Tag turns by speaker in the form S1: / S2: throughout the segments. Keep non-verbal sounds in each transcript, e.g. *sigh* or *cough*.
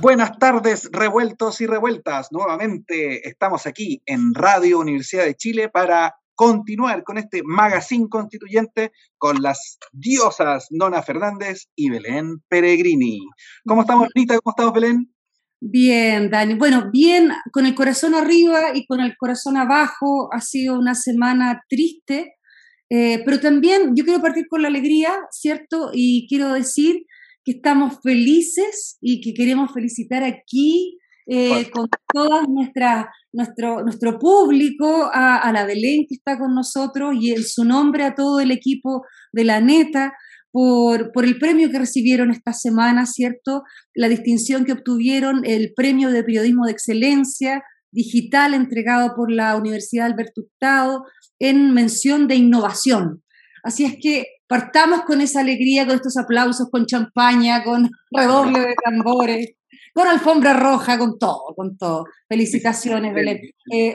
S1: Buenas tardes, revueltos y revueltas. Nuevamente estamos aquí en Radio Universidad de Chile para continuar con este magazine constituyente con las diosas Nona Fernández y Belén Peregrini. ¿Cómo estamos, Rita? ¿Cómo estamos, Belén?
S2: Bien, Dani. Bueno, bien, con el corazón arriba y con el corazón abajo. Ha sido una semana triste, eh, pero también yo quiero partir con la alegría, ¿cierto? Y quiero decir que estamos felices y que queremos felicitar aquí eh, con todo nuestro, nuestro público, a, la Belén que está con nosotros y en su nombre a todo el equipo de la neta. Por, por el premio que recibieron esta semana, ¿cierto? La distinción que obtuvieron, el premio de periodismo de excelencia digital entregado por la Universidad Alberto Hurtado en mención de innovación. Así es que partamos con esa alegría, con estos aplausos, con champaña, con *laughs* redoble de tambores, con alfombra roja, con todo, con todo. Felicitaciones, Belén. Eh,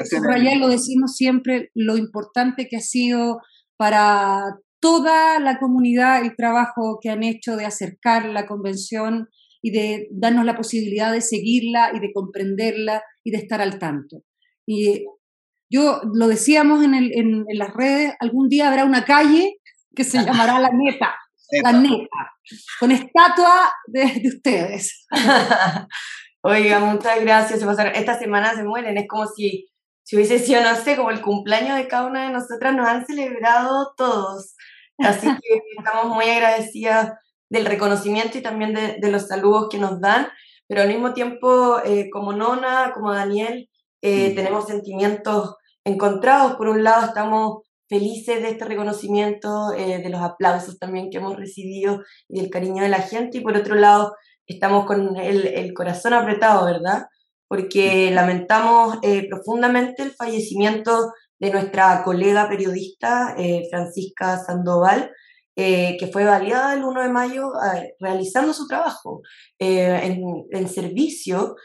S2: lo decimos siempre, lo importante que ha sido para toda la comunidad el trabajo que han hecho de acercar la convención y de darnos la posibilidad de seguirla y de comprenderla y de estar al tanto. Y yo lo decíamos en, en las redes, algún día habrá una calle que se llamará La Neta. La Neta, con estatua de, ustedes. *laughs*
S3: Oiga, muchas gracias. Esta semana se mueren, es como si, si hubiese sido, no sé, como el cumpleaños de cada una de nosotras, nos han celebrado todos. Así que *laughs* estamos muy agradecidas del reconocimiento y también de, los saludos que nos dan, pero al mismo tiempo, eh, como Nona, como Daniel, eh, mm. tenemos sentimientos encontrados. Por un lado, estamos felices de este reconocimiento, eh, de los aplausos también que hemos recibido y del cariño de la gente. Y por otro lado, estamos con el, corazón apretado, ¿verdad? Porque lamentamos eh, profundamente el fallecimiento de nuestra colega periodista eh, Francisca Sandoval, que fue baleada el 1 de mayo realizando su trabajo en, en, servicio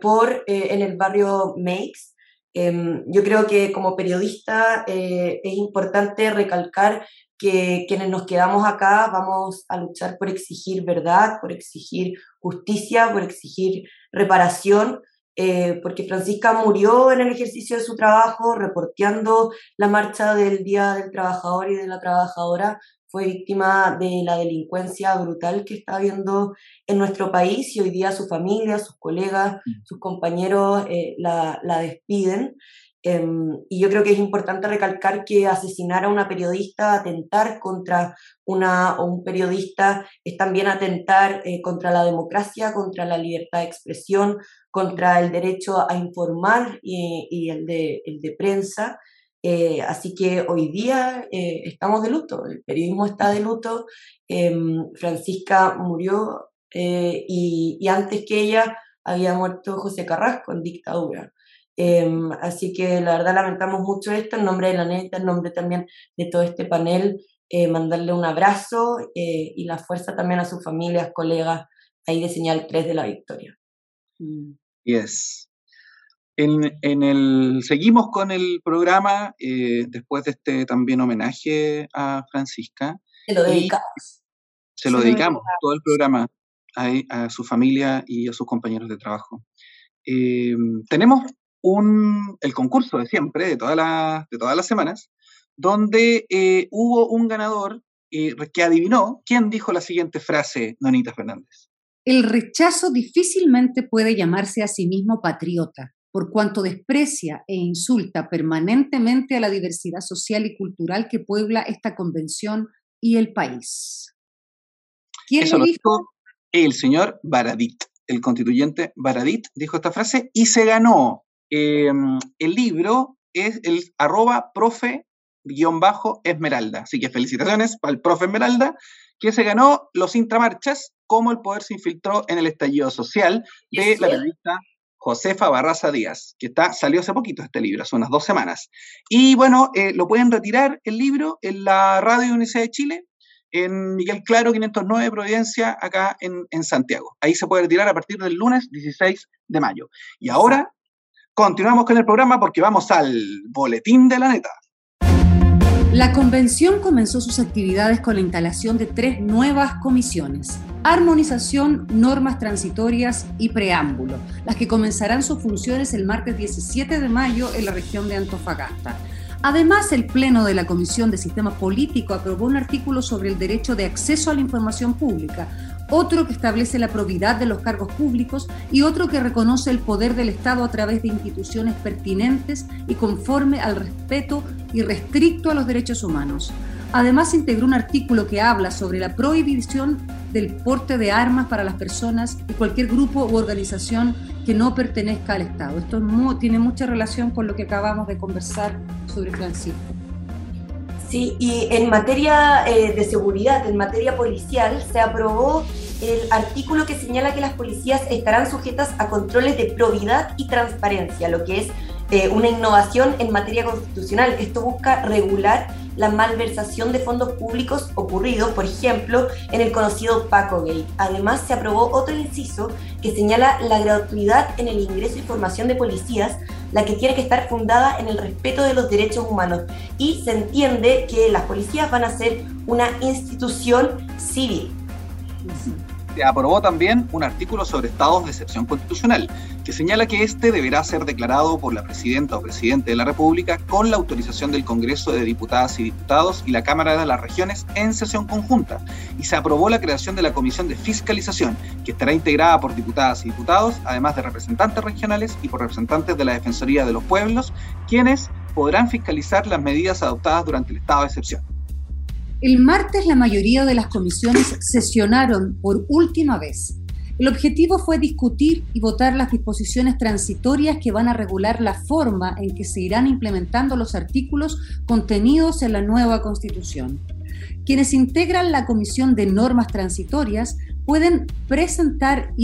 S3: por, en el barrio Meix, Em, yo creo que como periodista eh, es importante recalcar que quienes nos quedamos acá vamos a luchar por exigir verdad, por exigir justicia, por exigir reparación, eh, porque Francisca murió en el ejercicio de su trabajo, reporteando la marcha del Día del Trabajador y de la Trabajadora, fue víctima de la delincuencia brutal que está habiendo en nuestro país y hoy día su familia, sus colegas, mm. sus compañeros eh, la, la, despiden. Em, y yo creo que es importante recalcar que asesinar a una periodista, atentar contra una o un periodista, es también atentar eh, contra la democracia, contra la libertad de expresión, contra el derecho a informar y, y el, de, el de prensa. Eh, así que hoy día eh, estamos de luto, el periodismo está de luto. Em, Francisca murió eh, y, antes que ella había muerto José Carrasco en dictadura. Em, así que la verdad lamentamos mucho esto en nombre de la neta, en nombre también de todo este panel, mandarle un abrazo y la fuerza también a sus familias, colegas ahí de Señal 3 de la Victoria.
S1: Mm. Yes. En, el, seguimos con el programa eh, después de este también homenaje a Francisca.
S3: Se lo dedicamos.
S1: Se lo dedicamos, todo el programa, a, su familia y a sus compañeros de trabajo. Eh, tenemos un, el concurso de siempre, de, todas las, de todas las semanas, donde eh, hubo un ganador que adivinó quién dijo la siguiente frase, Nonita Fernández.
S2: El rechazo difícilmente puede llamarse a sí mismo patriota por cuanto desprecia e insulta permanentemente a la diversidad social y cultural que puebla esta convención y el país.
S1: ¿Quién lo dijo? El señor Baradit, el constituyente Baradit dijo esta frase y se ganó. Em, el libro es el arroba profe guion bajo Esmeralda. Así que felicitaciones para el profe Esmeralda, que se ganó los intramarchas, como el poder se infiltró en el estallido social de la periodista Josefa Barraza Díaz, que está, salió hace poquito este libro, hace unas dos semanas. Y bueno, eh, lo pueden retirar el libro en la Radio Universidad de Chile, en Miguel Claro 509 Providencia, acá en, en, Santiago. Ahí se puede retirar a partir del lunes 16 de mayo. Y ahora continuamos con el programa porque vamos al boletín de la neta.
S2: La convención comenzó sus actividades con la instalación de tres nuevas comisiones. Armonización, normas transitorias y preámbulo, las que comenzarán sus funciones el martes 17 de mayo en la región de Antofagasta. Además, el Pleno de la Comisión de Sistema Político aprobó un artículo sobre el derecho de acceso a la información pública, otro que establece la probidad de los cargos públicos y otro que reconoce el poder del Estado a través de instituciones pertinentes y conforme al respeto y restricto a los derechos humanos. Además, integró un artículo que habla sobre la prohibición del porte de armas para las personas y cualquier grupo u organización que no pertenezca al Estado. Esto tiene mucha relación con lo que acabamos de conversar sobre Francisco.
S3: Sí, y en materia eh, de seguridad, en materia policial, se aprobó el artículo que señala que las policías estarán sujetas a controles de probidad y transparencia, lo que es eh, una innovación en materia constitucional. Esto busca regular la malversación de fondos públicos ocurrido, por ejemplo, en el conocido Paco Gate. Además, se aprobó otro inciso que señala la gratuidad en el ingreso y formación de policías, la que tiene que estar fundada en el respeto de los derechos humanos. Y se entiende que las policías van a ser una institución civil
S1: se aprobó también un artículo sobre estados de excepción constitucional, que señala que este deberá ser declarado por la presidenta o presidente de la República con la autorización del Congreso de Diputadas y Diputados y la Cámara de las Regiones en sesión conjunta. Y se aprobó la creación de la Comisión de Fiscalización, que estará integrada por diputadas y diputados, además de representantes regionales y por representantes de la Defensoría de los Pueblos, quienes podrán fiscalizar las medidas adoptadas durante el estado de excepción.
S2: El martes la mayoría de las comisiones sesionaron por última vez. El objetivo fue discutir y votar las disposiciones transitorias que van a regular la forma en que se irán implementando los artículos contenidos en la nueva Constitución. Quienes integran la Comisión de Normas Transitorias pueden presentar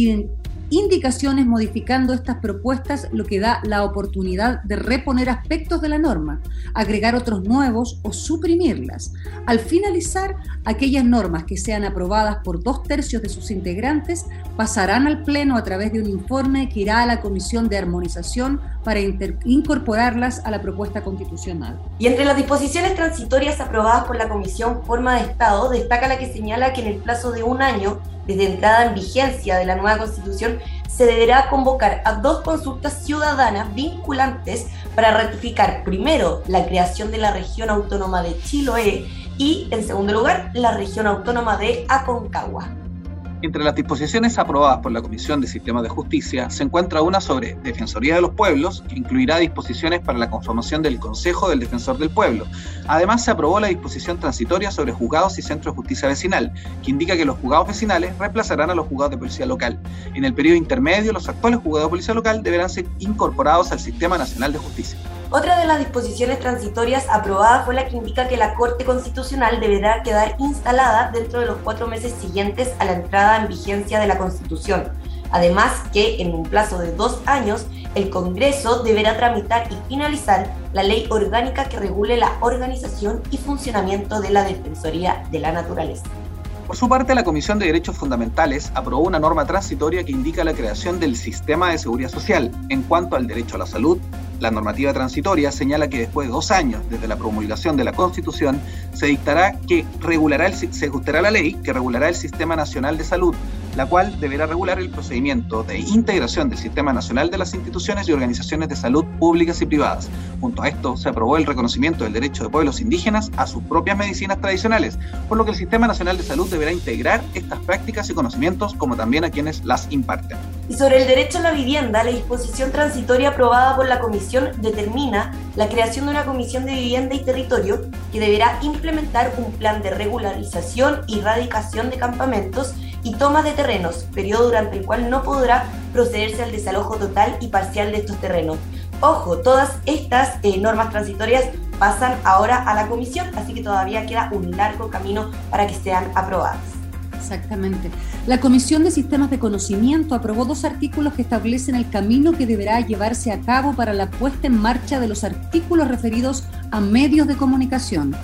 S2: indicaciones modificando estas propuestas, lo que da la oportunidad de reponer aspectos de la norma, agregar otros nuevos o suprimirlas. Al finalizar, aquellas normas que sean aprobadas por dos tercios de sus integrantes pasarán al Pleno a través de un informe que irá a la Comisión de Armonización para incorporarlas a la propuesta constitucional.
S3: Y entre las disposiciones transitorias aprobadas por la Comisión Forma de Estado, destaca la que señala que en el plazo de un año desde entrada en vigencia de la nueva constitución, se deberá convocar a dos consultas ciudadanas vinculantes para ratificar primero la creación de la región autónoma de Chiloé y, en segundo lugar, la región autónoma de Aconcagua.
S1: Entre las disposiciones aprobadas por la Comisión de Sistemas de Justicia se encuentra una sobre Defensoría de los Pueblos, que incluirá disposiciones para la conformación del Consejo del Defensor del Pueblo. Además, se aprobó la disposición transitoria sobre juzgados y centros de justicia vecinal, que indica que los juzgados vecinales reemplazarán a los juzgados de policía local. En el periodo intermedio, los actuales juzgados de policía local deberán ser incorporados al Sistema Nacional de Justicia.
S3: Otra de las disposiciones transitorias aprobadas fue la que indica que la Corte Constitucional deberá quedar instalada dentro de los cuatro meses siguientes a la entrada en vigencia de la Constitución. Además que en un plazo de dos años el Congreso deberá tramitar y finalizar la ley orgánica que regule la organización y funcionamiento de la Defensoría de la Naturaleza.
S1: Por su parte, la Comisión de Derechos Fundamentales aprobó una norma transitoria que indica la creación del sistema de seguridad social en cuanto al derecho a la salud. La normativa transitoria señala que después de dos años desde la promulgación de la Constitución se dictará que regulará el, se ajustará la ley que regulará el Sistema Nacional de Salud la cual deberá regular el procedimiento de integración del Sistema Nacional de las instituciones y organizaciones de salud públicas y privadas. Junto a esto, se aprobó el reconocimiento del derecho de pueblos indígenas a sus propias medicinas tradicionales, por lo que el Sistema Nacional de Salud deberá integrar estas prácticas y conocimientos como también a quienes las imparten.
S3: Y sobre el derecho a la vivienda, la disposición transitoria aprobada por la Comisión determina la creación de una Comisión de Vivienda y Territorio que deberá implementar un plan de regularización y radicación de campamentos y toma de terrenos, periodo durante el cual no podrá procederse al desalojo total y parcial de estos terrenos. Ojo, todas estas eh, normas transitorias pasan ahora a la comisión, así que todavía queda un largo camino para que sean aprobadas.
S2: Exactamente. La Comisión de Sistemas de Conocimiento aprobó dos artículos que establecen el camino que deberá llevarse a cabo para la puesta en marcha de los artículos referidos a medios de comunicación.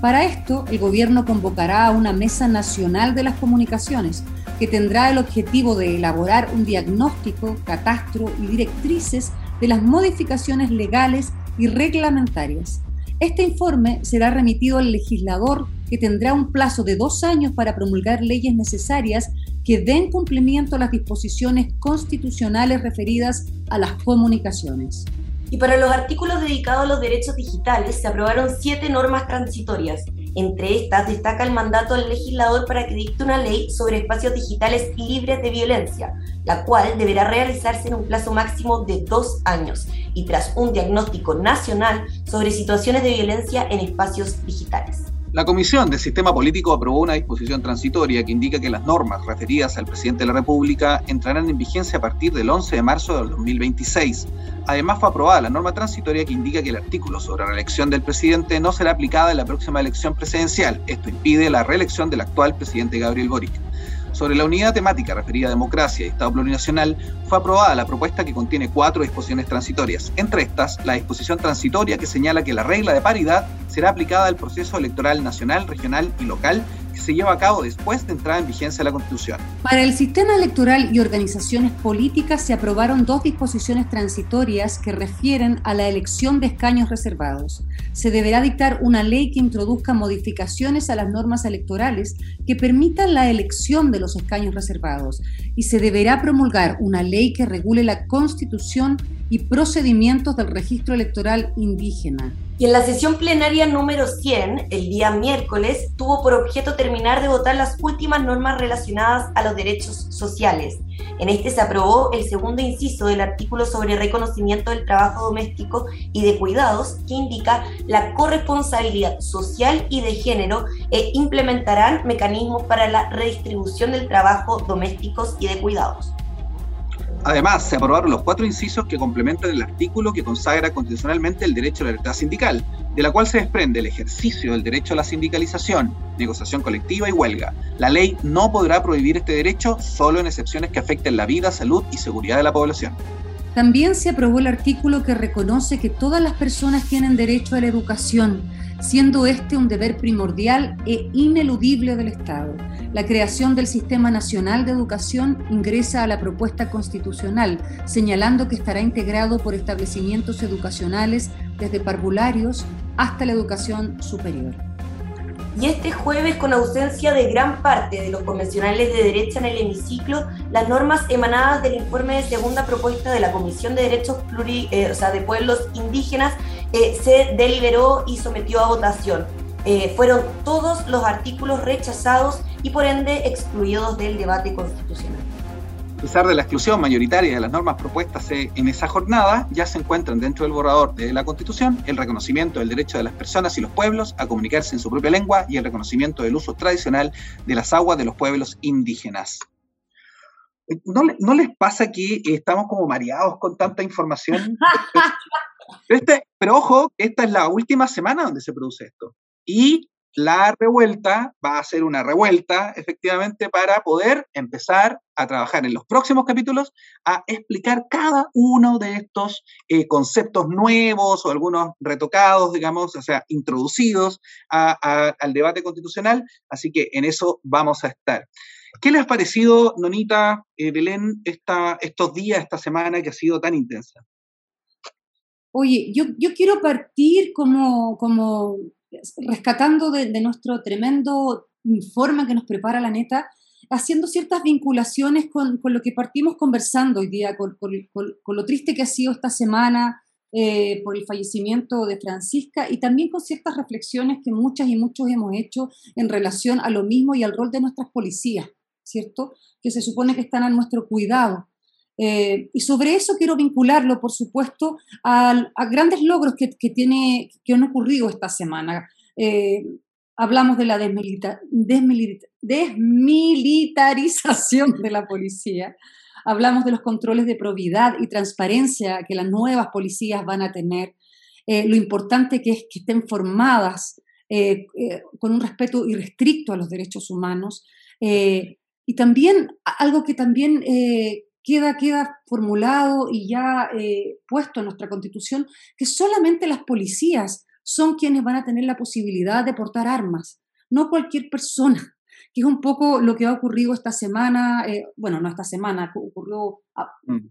S2: Para esto, el Gobierno convocará a una Mesa Nacional de las Comunicaciones, que tendrá el objetivo de elaborar un diagnóstico, catastro y directrices de las modificaciones legales y reglamentarias. Este informe será remitido al legislador tendrá un plazo de dos años para promulgar leyes necesarias que den cumplimiento a las disposiciones constitucionales referidas a las comunicaciones.
S3: Y para los artículos dedicados a los derechos digitales se aprobaron siete normas transitorias. Entre estas destaca el mandato del legislador para que dicte una ley sobre espacios digitales libres de violencia, la cual deberá realizarse en un plazo máximo de dos años y tras un diagnóstico nacional sobre situaciones de violencia en espacios digitales.
S1: La Comisión de Sistema Político aprobó una disposición transitoria que indica que las normas referidas al presidente de la República entrarán en vigencia a partir del 11 de marzo del 2026. Además, fue aprobada la norma transitoria que indica que el artículo sobre la reelección del presidente no será aplicada en la próxima elección presidencial. Esto impide la reelección del actual presidente Gabriel Boric. Sobre la unidad temática referida a democracia y Estado plurinacional, fue aprobada la propuesta que contiene cuatro disposiciones transitorias. Entre estas, la disposición transitoria que señala que la regla de paridad será aplicada al proceso electoral nacional, regional y local que se lleva a cabo después de entrar en vigencia la Constitución.
S2: Para el sistema electoral y organizaciones políticas se aprobaron dos disposiciones transitorias que refieren a la elección de escaños reservados. Se deberá dictar una ley que introduzca modificaciones a las normas electorales que permitan la elección de los escaños reservados. Y se deberá promulgar una ley que regule la constitución y procedimientos del registro electoral indígena.
S3: Y en la sesión plenaria número 100, el día miércoles, tuvo por objeto terminar de votar las últimas normas relacionadas a los derechos sociales. En este se aprobó el segundo inciso del artículo sobre reconocimiento del trabajo doméstico y de cuidados, que indica la corresponsabilidad social y de género e implementarán mecanismos para la redistribución del trabajo domésticos y de cuidados.
S1: Además, se aprobaron los cuatro incisos que complementan el artículo que consagra constitucionalmente el derecho a la libertad sindical, de la cual se desprende el ejercicio del derecho a la sindicalización, negociación colectiva y huelga. La ley no podrá prohibir este derecho solo en excepciones que afecten la vida, salud y seguridad de la población.
S2: También se aprobó el artículo que reconoce que todas las personas tienen derecho a la educación siendo este un deber primordial e ineludible del Estado. La creación del Sistema Nacional de Educación ingresa a la propuesta constitucional, señalando que estará integrado por establecimientos educacionales desde parvularios hasta la educación superior.
S3: Y este jueves, con ausencia de gran parte de los convencionales de derecha en el hemiciclo, las normas emanadas del informe de segunda propuesta de la Comisión de Derechos Pluri, eh, de Pueblos Indígenas eh, se deliberó y sometió a votación. Eh, fueron todos los artículos rechazados y por ende excluidos del debate constitucional.
S1: A pesar de la exclusión mayoritaria de las normas propuestas en esa jornada, ya se encuentran dentro del borrador de la Constitución el reconocimiento del derecho de las personas y los pueblos a comunicarse en su propia lengua y el reconocimiento del uso tradicional de las aguas de los pueblos indígenas. ¿No, ¿No, les pasa que estamos como mareados con tanta información? *laughs* Este, pero ojo, esta es la última semana donde se produce esto. Y la revuelta va a ser una revuelta, efectivamente, para poder empezar a trabajar en los próximos capítulos a explicar cada uno de estos eh, conceptos nuevos o algunos retocados, digamos, o sea, introducidos al debate constitucional. Así que en eso vamos a estar. ¿Qué les ha parecido, Nonita, eh, Belén, estos días, esta semana que ha sido tan intensa?
S2: Oye, yo, yo quiero partir como, como rescatando de, nuestro tremendo informe que nos prepara la neta, haciendo ciertas vinculaciones con, con lo que partimos conversando hoy día, con, lo triste que ha sido esta semana eh, por el fallecimiento de Francisca y también con ciertas reflexiones que muchas y muchos hemos hecho en relación a lo mismo y al rol de nuestras policías, ¿cierto? Que se supone que están a nuestro cuidado. Eh, y sobre eso quiero vincularlo, por supuesto, a, grandes logros que, tiene, que han ocurrido esta semana. Eh, hablamos de la desmilitarización de la policía, hablamos de los controles de probidad y transparencia que las nuevas policías van a tener, eh, lo importante que es que estén formadas con un respeto irrestricto a los derechos humanos, y también algo que también queda, queda formulado y ya puesto en nuestra constitución, que solamente las policías son quienes van a tener la posibilidad de portar armas, no cualquier persona que es un poco lo que ha ocurrido esta semana, eh, bueno, no esta semana, ocurrió, mm.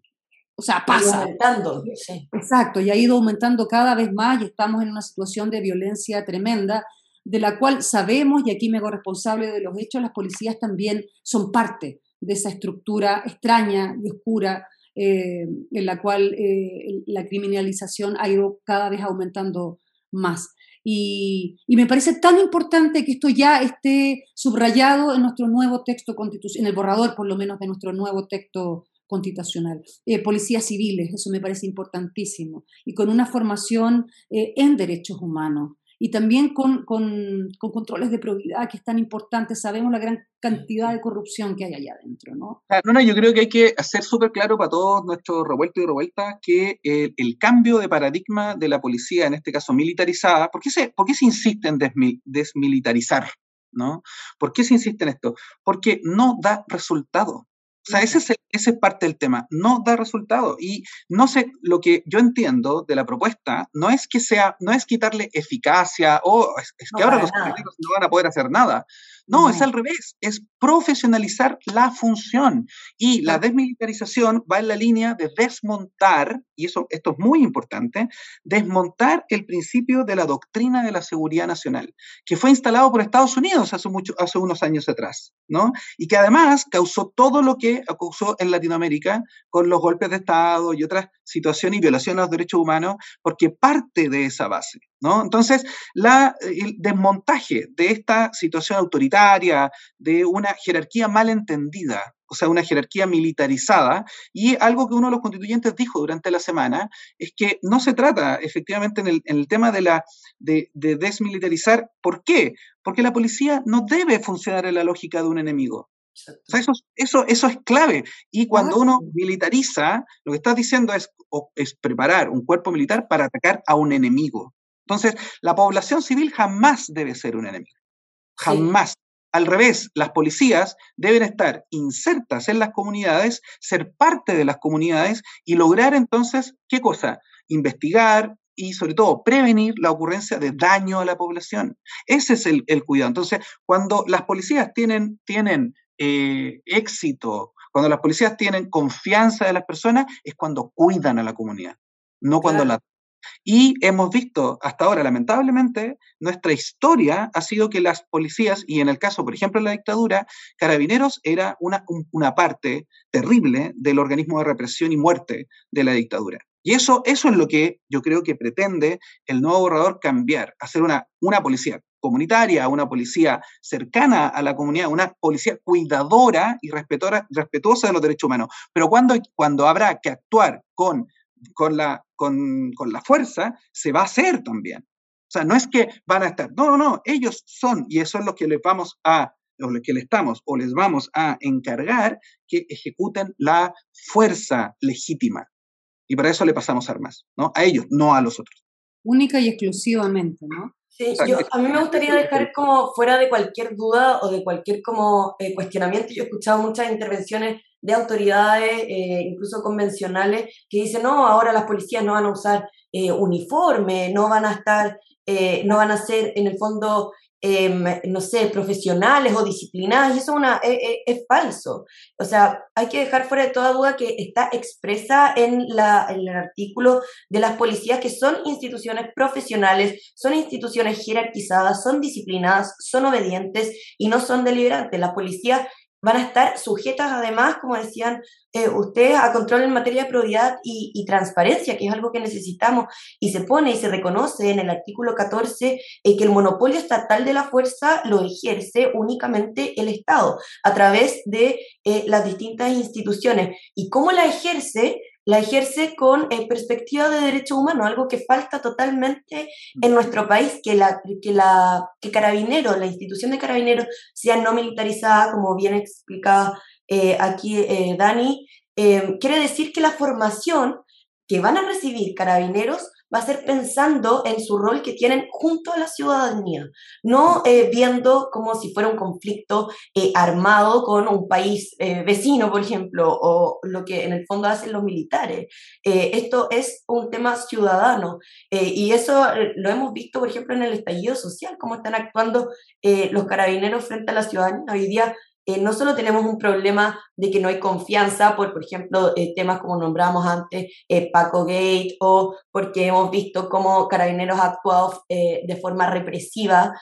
S2: o sea, pasa.
S3: Aumentando,
S2: Exacto, y ha ido aumentando cada vez más y estamos en una situación de violencia tremenda, de la cual sabemos, y aquí me hago responsable de los hechos, las policías también son parte de esa estructura extraña y oscura eh, en la cual eh, la criminalización ha ido cada vez aumentando más. Y, me parece tan importante que esto ya esté subrayado en nuestro nuevo texto constitucional, en el borrador por lo menos de nuestro nuevo texto constitucional. Eh, policías civiles, eso me parece importantísimo. Y con una formación en derechos humanos y también con, con, controles de probidad que es tan importante. Sabemos la gran cantidad de corrupción que hay allá adentro, ¿no?
S1: No, no, yo creo que hay que hacer súper claro para todos nuestros revueltos y revueltas que el, el, cambio de paradigma de la policía, en este caso militarizada, ¿por qué se, por qué se insiste en desmilitarizar? ¿no? ¿Por qué se insiste en esto? Porque no da resultado. O sea, ese es, ese es parte del tema. No da resultado. Y no sé, lo que yo entiendo de la propuesta no es que sea, no es quitarle eficacia o es, que ahora los políticos no van a poder hacer nada. No, es al revés, es profesionalizar la función. Y la desmilitarización va en la línea de desmontar, y eso, esto es muy importante, desmontar el principio de la doctrina de la seguridad nacional, que fue instalado por Estados Unidos hace, mucho, hace unos años atrás, ¿no? Y que además causó todo lo que causó en Latinoamérica con los golpes de Estado y otras situaciones y violaciones a los derechos humanos, porque parte de esa base. Entonces, la, el desmontaje de esta situación autoritaria, de una jerarquía mal entendida, o sea, una jerarquía militarizada, y algo que uno de los constituyentes dijo durante la semana, es que no se trata efectivamente en el, tema de, la, de, desmilitarizar. ¿Por qué? Porque la policía no debe funcionar en la lógica de un enemigo. eso, eso, eso es clave. Y cuando uno militariza, lo que estás diciendo es, es preparar un cuerpo militar para atacar a un enemigo. Entonces, la población civil jamás debe ser un enemigo. Jamás. Al revés, las policías deben estar insertas en las comunidades, ser parte de las comunidades y lograr entonces, ¿qué cosa? Investigar y sobre todo prevenir la ocurrencia de daño a la población. Ese es el, cuidado. Entonces, cuando las policías tienen, tienen eh, éxito, cuando las policías tienen confianza de las personas, es cuando cuidan a la comunidad, no cuando la y hemos visto hasta ahora, lamentablemente, nuestra historia ha sido que las policías, y en el caso, por ejemplo, de la dictadura, carabineros era una, una parte terrible del organismo de represión y muerte de la dictadura. Y eso, eso es lo que yo creo que pretende el nuevo borrador cambiar, hacer una, una policía comunitaria, una policía cercana a la comunidad, una policía cuidadora y respetuosa de los derechos humanos. Pero cuando, cuando habrá que actuar con con la, con, la fuerza, se va a hacer también. O sea, no es que van a estar, no, no, no, ellos son, y eso es lo que les vamos a, o lo que le estamos, o les vamos a encargar, que ejecuten la fuerza legítima. Y para eso le pasamos armas, ¿no? A ellos, no a los otros.
S2: Única y exclusivamente, ¿no?
S3: Sí, yo, a mí me gustaría dejar como fuera de cualquier duda o de cualquier como eh, cuestionamiento. Yo he escuchado muchas intervenciones de autoridades, eh, incluso convencionales, que dicen, no, ahora las policías no van a usar eh, uniforme, no van a estar, no van a ser en el fondo Em, no sé, profesionales o disciplinadas, y eso una, es, e, es, falso. O sea, hay que dejar fuera de toda duda que está expresa en, la, en el artículo de las policías que son instituciones profesionales, son instituciones jerarquizadas, son disciplinadas, son obedientes y no son deliberantes. Las policías van a estar sujetas además, como decían eh, ustedes, a control en materia de probidad y, transparencia, que es algo que necesitamos, y se pone y se reconoce en el artículo 14 eh, que el monopolio estatal de la fuerza lo ejerce únicamente el Estado a través de eh, las distintas instituciones. ¿Y cómo la ejerce? La ejerce con eh, perspectiva de derechos humanos, algo que falta totalmente en nuestro país, que la, que la que Carabineros, la institución de Carabineros sea no militarizada, como bien explicaba eh, aquí eh, Dani, quiere decir que la formación que van a recibir Carabineros va a ser pensando en su rol que tienen junto a la ciudadanía, no eh, viendo como si fuera un conflicto eh, armado con un país eh, vecino, por ejemplo, o lo que en el fondo hacen los militares. esto es un tema ciudadano y eso lo hemos visto, por ejemplo, en el estallido social, cómo están actuando los carabineros frente a la ciudadanía. Hoy día eh, no solo tenemos un problema de que no hay confianza por, por ejemplo, eh, temas como nombramos antes, eh, Paco Gate, o porque hemos visto cómo Carabineros ha actuado de forma represiva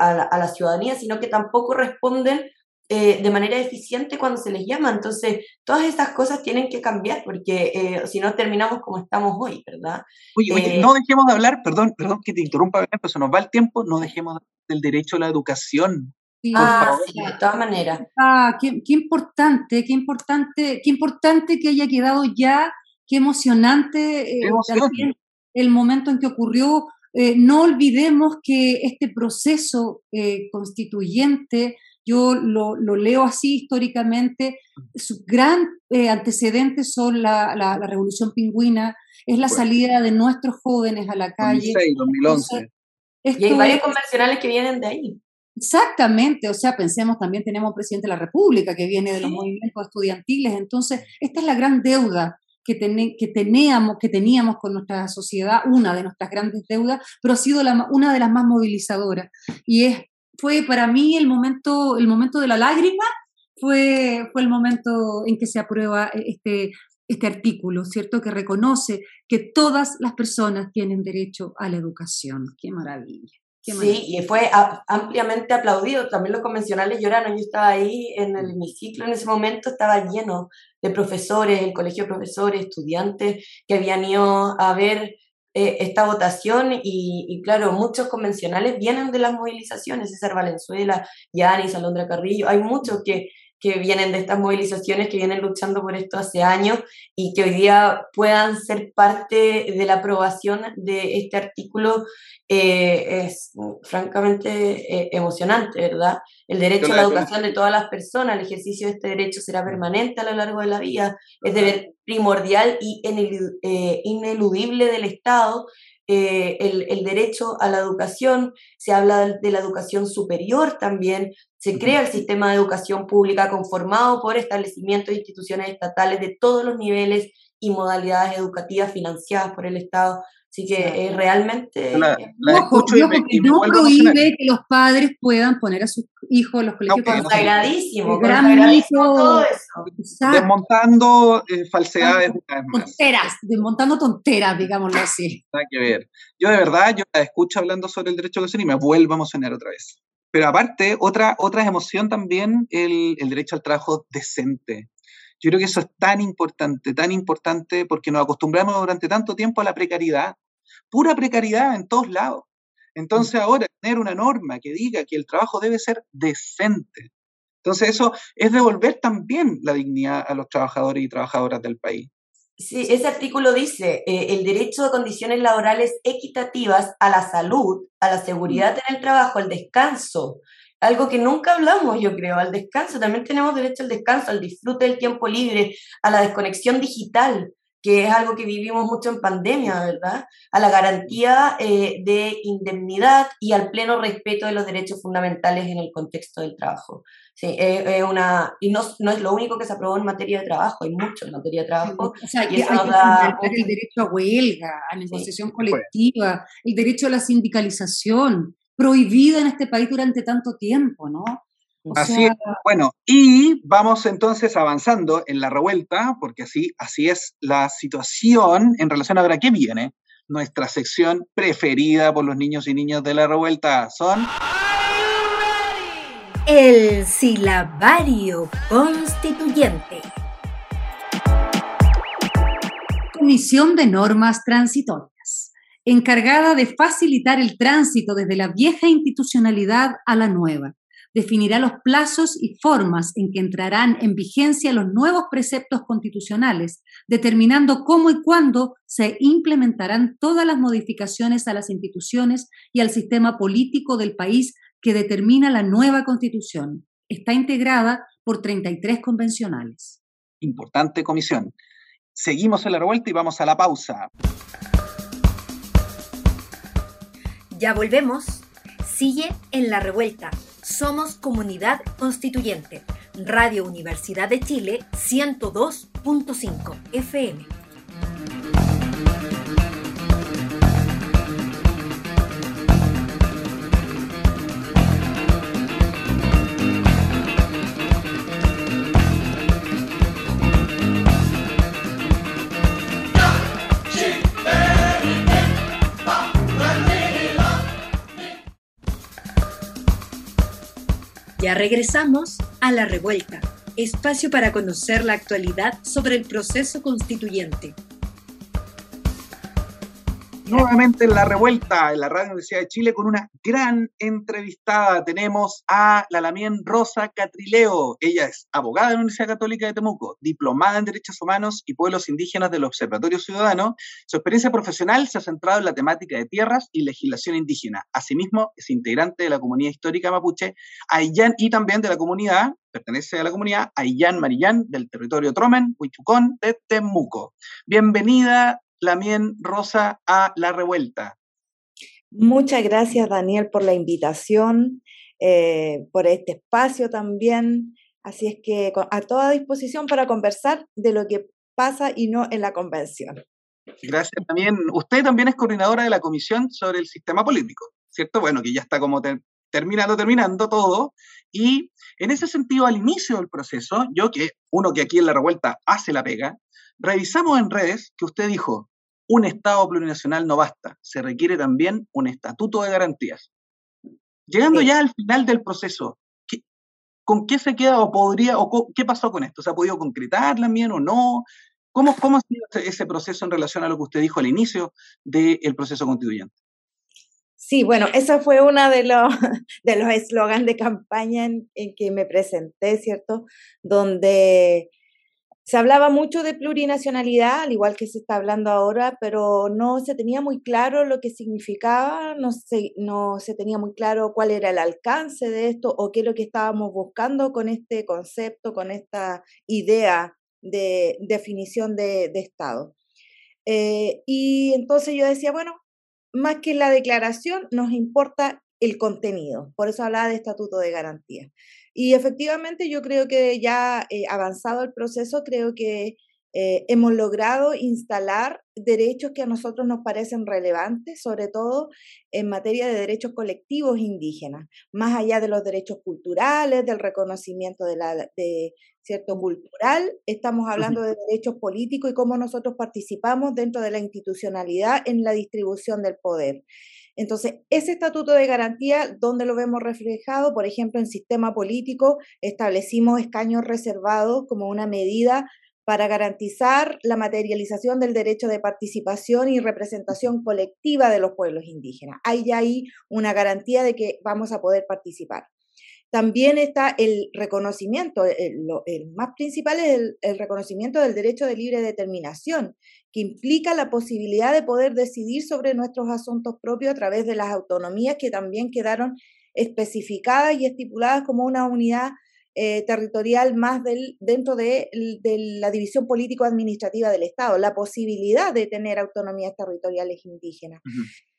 S3: a la, a, la, ciudadanía, sino que tampoco responden de manera eficiente cuando se les llama. Entonces, todas estas cosas tienen que cambiar, porque si no terminamos como estamos hoy, ¿verdad?
S1: Oye, no dejemos de hablar, perdón, perdón que te interrumpa, pero se nos va el tiempo, no dejemos del derecho a la educación
S3: ah, sí, de todas maneras.
S2: Ah, qué, qué, importante, qué importante, qué importante que haya quedado ya, qué emocionante eh, el momento en que ocurrió. Eh, no olvidemos que este proceso eh, constituyente, yo lo, lo, leo así históricamente, su gran antecedente son la, la, Revolución Pingüina, es la salida de nuestros jóvenes a la calle.
S1: 2006, 2011.
S3: y hay varios convencionales que vienen de ahí.
S2: Exactamente, o sea, pensemos también tenemos un presidente de la República que viene de los movimientos estudiantiles, entonces esta es la gran deuda que, que, teníamos, que teníamos con nuestra sociedad, una de nuestras grandes deudas, pero ha sido la, una de las más movilizadoras. Y es, fue para mí el momento, el momento de la lágrima, fue, fue el momento en que se aprueba este, este artículo, ¿cierto? Que reconoce que todas las personas tienen derecho a la educación. ¡Qué maravilla!
S3: Sí, y fue ampliamente aplaudido. También los convencionales lloraron. Yo estaba ahí en el hemiciclo en ese momento, estaba lleno de profesores, el colegio de profesores, estudiantes que habían ido a ver eh, esta votación y, claro, muchos convencionales vienen de las movilizaciones, César Valenzuela, Yanis, Alondra Carrillo, hay muchos que, que vienen de estas movilizaciones, que vienen luchando por esto hace años y que hoy día puedan ser parte de la aprobación de este artículo eh, es francamente eh, emocionante, ¿verdad? El derecho a la educación de todas las personas, el ejercicio de este derecho será permanente a lo largo de la vida, es deber primordial y eh, ineludible del Estado eh, el, derecho a la educación, se habla de la educación superior también, se crea el sistema de educación pública conformado por establecimientos e instituciones estatales de todos los niveles y modalidades educativas financiadas por el Estado. Así que eh, realmente...
S2: La, escucho no prohíbe que los padres puedan poner a sus hijos en los colegios.
S3: No, consagradísimo, consagradísimo todo
S1: eso. Desmontando eh, falsedades.
S2: Tonteras, desmontando tonteras, digámoslo así.
S1: Nada que ver. Yo de verdad, yo la escucho hablando sobre el derecho a educación y me vuelvo a emocionar otra vez. Pero aparte, otra, otra emoción también, el, el derecho al trabajo decente. Yo creo que eso es tan importante, tan importante porque nos acostumbramos durante tanto tiempo a la precariedad pura precariedad en todos lados. Entonces ahora tener una norma que diga que el trabajo debe ser decente. Entonces eso es devolver también la dignidad a los trabajadores y trabajadoras del país.
S3: Sí, ese artículo dice eh, el derecho a condiciones laborales equitativas a la salud, a la seguridad en el trabajo, al descanso, algo que nunca hablamos, yo creo, al descanso. También tenemos derecho al descanso, al disfrute del tiempo libre, a la desconexión digital que es algo que vivimos mucho en pandemia, ¿verdad? A la garantía eh, de indemnidad y al pleno respeto de los derechos fundamentales en el contexto del trabajo. Sí, es una, y no, no, es lo único que se aprobó en materia de trabajo, hay mucho en materia de trabajo.
S2: O sea, y eso hay da el derecho a huelga, a negociación colectiva, el derecho a la sindicalización, prohibida en este país durante tanto tiempo, ¿no?
S1: así es, bueno, y vamos entonces avanzando en la revuelta, porque así, así es la situación en relación a ahora qué viene. Nuestra sección preferida por los niños y niñas de la revuelta son...
S4: El silabario constituyente. Comisión de Normas Transitorias, encargada de facilitar el tránsito desde la vieja institucionalidad a la nueva definirá los plazos y formas en que entrarán en vigencia los nuevos preceptos constitucionales, determinando cómo y cuándo se implementarán todas las modificaciones a las instituciones y al sistema político del país que determina la nueva constitución. Está integrada por 33 convencionales.
S1: Importante comisión. Seguimos en la revuelta y vamos a la pausa.
S5: Ya volvemos. Sigue en la revuelta. Somos comunidad constituyente. Radio Universidad de Chile 102.5 FM. Ya regresamos a La Revuelta, espacio para conocer la actualidad sobre el proceso constituyente.
S1: Nuevamente en La Revuelta, en la Radio Universidad de Chile, con una gran entrevistada. Tenemos a la Lamien Rosa Catrileo. Ella es abogada de la Universidad Católica de Temuco, diplomada en Derechos Humanos y Pueblos Indígenas del Observatorio Ciudadano. Su experiencia profesional se ha centrado en la temática de tierras y legislación indígena. Asimismo, es integrante de la comunidad histórica mapuche Ayllán y también de la comunidad, pertenece a la comunidad Ayllán Marillán del territorio Tromen, Huichucón de Temuco. Bienvenida, Lamien Rosa a La Revuelta.
S6: Muchas gracias, Daniel, por la invitación, eh, por este espacio también. Así es que a toda disposición para conversar de lo que pasa y no en la convención.
S1: Gracias también. Usted también es coordinadora de la Comisión sobre el Sistema Político, ¿cierto? Bueno, que ya está como terminando, terminando todo. Y en ese sentido, al inicio del proceso, yo que uno que aquí en la revuelta hace la pega, revisamos en redes que usted dijo, un Estado plurinacional no basta, se requiere también un estatuto de garantías. Llegando ya al final del proceso, ¿con qué se queda o podría, o qué pasó con esto? ¿Se ha podido concretar también o no? ¿Cómo, cómo ha sido ese proceso en relación a lo que usted dijo al inicio del proceso constituyente?
S6: Sí, bueno, ese fue uno de los *laughs* de los eslogans de campaña en, en, que me presenté, ¿cierto? Donde se hablaba mucho de plurinacionalidad, al igual que se está hablando ahora, pero no se tenía muy claro lo que significaba, no se, no se tenía muy claro cuál era el alcance de esto o qué es lo que estábamos buscando con este concepto, con esta idea de definición de, Estado. Eh, y entonces yo decía, bueno, más que la declaración, nos importa el contenido. Por eso hablaba de estatuto de garantía. Y efectivamente yo creo que ya eh, avanzado el proceso, creo que eh, hemos logrado instalar derechos que a nosotros nos parecen relevantes, sobre todo en materia de derechos colectivos indígenas, más allá de los derechos culturales, del reconocimiento de, la, de cierto cultural, estamos hablando de derechos políticos y cómo nosotros participamos dentro de la institucionalidad en la distribución del poder. Entonces, ese estatuto de garantía, ¿dónde lo vemos reflejado? Por ejemplo, en sistema político establecimos escaños reservados como una medida para garantizar la materialización del derecho de participación y representación colectiva de los pueblos indígenas. Hay ya ahí una garantía de que vamos a poder participar. También está el reconocimiento, el, más principal es el, reconocimiento del derecho de libre determinación, que implica la posibilidad de poder decidir sobre nuestros asuntos propios a través de las autonomías que también quedaron especificadas y estipuladas como una unidad eh, territorial más del, dentro de, la división político-administrativa del Estado, la posibilidad de tener autonomías territoriales indígenas.